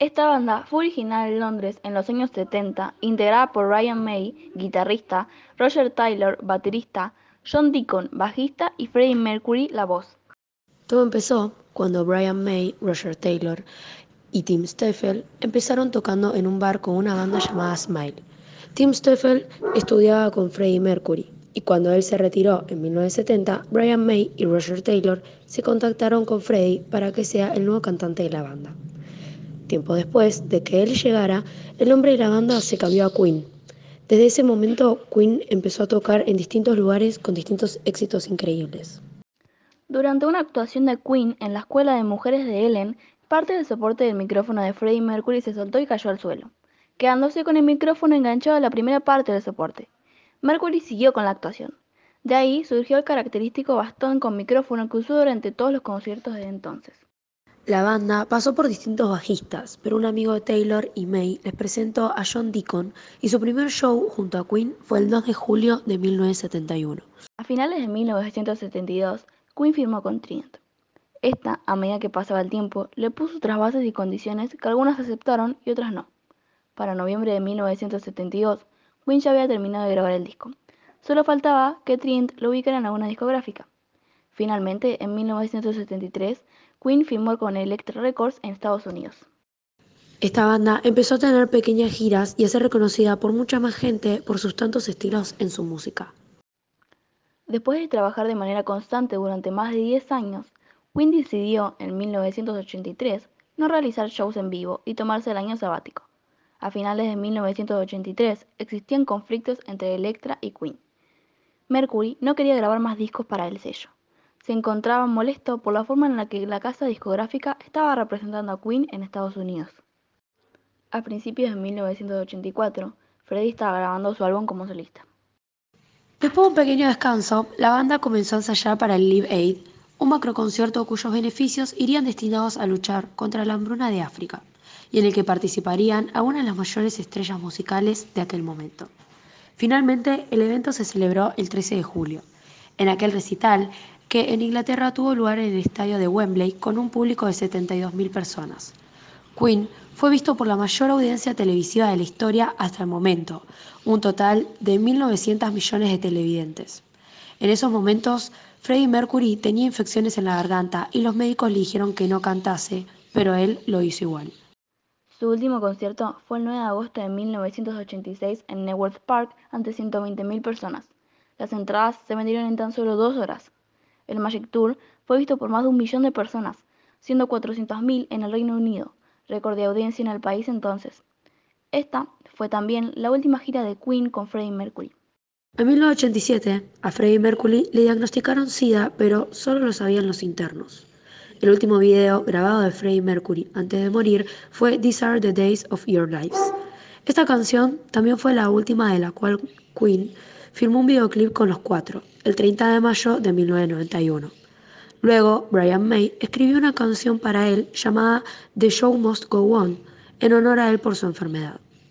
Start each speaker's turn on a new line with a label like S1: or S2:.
S1: Esta banda fue original en Londres en los años 70, integrada por Ryan May, guitarrista, Roger Taylor, baterista, John Deacon, bajista y Freddie Mercury, la voz.
S2: Todo empezó cuando Brian May, Roger Taylor y Tim Steffel empezaron tocando en un bar con una banda llamada Smile. Tim Steffel estudiaba con Freddie Mercury y cuando él se retiró en 1970, Brian May y Roger Taylor se contactaron con Freddie para que sea el nuevo cantante de la banda. Tiempo después de que él llegara, el nombre de la banda se cambió a Queen. Desde ese momento, Queen empezó a tocar en distintos lugares con distintos éxitos increíbles.
S1: Durante una actuación de Queen en la escuela de mujeres de Ellen, parte del soporte del micrófono de Freddie Mercury se soltó y cayó al suelo, quedándose con el micrófono enganchado a la primera parte del soporte. Mercury siguió con la actuación. De ahí surgió el característico bastón con micrófono que usó durante todos los conciertos desde entonces.
S2: La banda pasó por distintos bajistas, pero un amigo de Taylor y May les presentó a John Deacon y su primer show junto a Queen fue el 2 de julio de 1971.
S1: A finales de 1972, Queen firmó con Trident. Esta, a medida que pasaba el tiempo, le puso otras bases y condiciones que algunas aceptaron y otras no. Para noviembre de 1972, Queen ya había terminado de grabar el disco. Solo faltaba que Trident lo ubicara en alguna discográfica. Finalmente, en 1973, Queen firmó con Elektra Records en Estados Unidos.
S2: Esta banda empezó a tener pequeñas giras y a ser reconocida por mucha más gente por sus tantos estilos en su música.
S1: Después de trabajar de manera constante durante más de 10 años, Queen decidió en 1983 no realizar shows en vivo y tomarse el año sabático. A finales de 1983 existían conflictos entre Elektra y Queen. Mercury no quería grabar más discos para el sello se encontraba molesto por la forma en la que la casa discográfica estaba representando a Queen en Estados Unidos. A principios de 1984, Freddie estaba grabando su álbum como solista.
S2: Después de un pequeño descanso, la banda comenzó a ensayar para el Live Aid, un macroconcierto cuyos beneficios irían destinados a luchar contra la hambruna de África, y en el que participarían algunas de las mayores estrellas musicales de aquel momento. Finalmente, el evento se celebró el 13 de julio. En aquel recital, que en Inglaterra tuvo lugar en el estadio de Wembley con un público de 72.000 personas. Queen fue visto por la mayor audiencia televisiva de la historia hasta el momento, un total de 1.900 millones de televidentes. En esos momentos, Freddie Mercury tenía infecciones en la garganta y los médicos le dijeron que no cantase, pero él lo hizo igual.
S1: Su último concierto fue el 9 de agosto de 1986 en Networth Park ante 120.000 personas. Las entradas se vendieron en tan solo dos horas. El Magic Tour fue visto por más de un millón de personas, siendo 400.000 en el Reino Unido, récord de audiencia en el país entonces. Esta fue también la última gira de Queen con Freddie Mercury.
S2: En 1987, a Freddie Mercury le diagnosticaron SIDA, pero solo lo sabían los internos. El último video grabado de Freddie Mercury antes de morir fue These Are the Days of Your Lives. Esta canción también fue la última de la cual Queen firmó un videoclip con los cuatro, el 30 de mayo de 1991. Luego, Brian May escribió una canción para él llamada The Show Must Go On, en honor a él por su enfermedad.